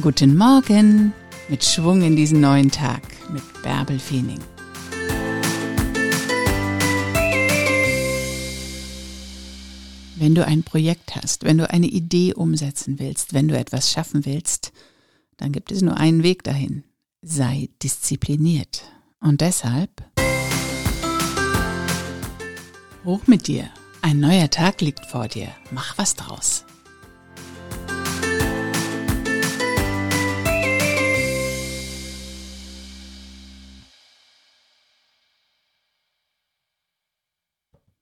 Guten Morgen mit Schwung in diesen neuen Tag mit Bärbel Feening. Wenn du ein Projekt hast, wenn du eine Idee umsetzen willst, wenn du etwas schaffen willst, dann gibt es nur einen Weg dahin. Sei diszipliniert. Und deshalb hoch mit dir. Ein neuer Tag liegt vor dir. Mach was draus.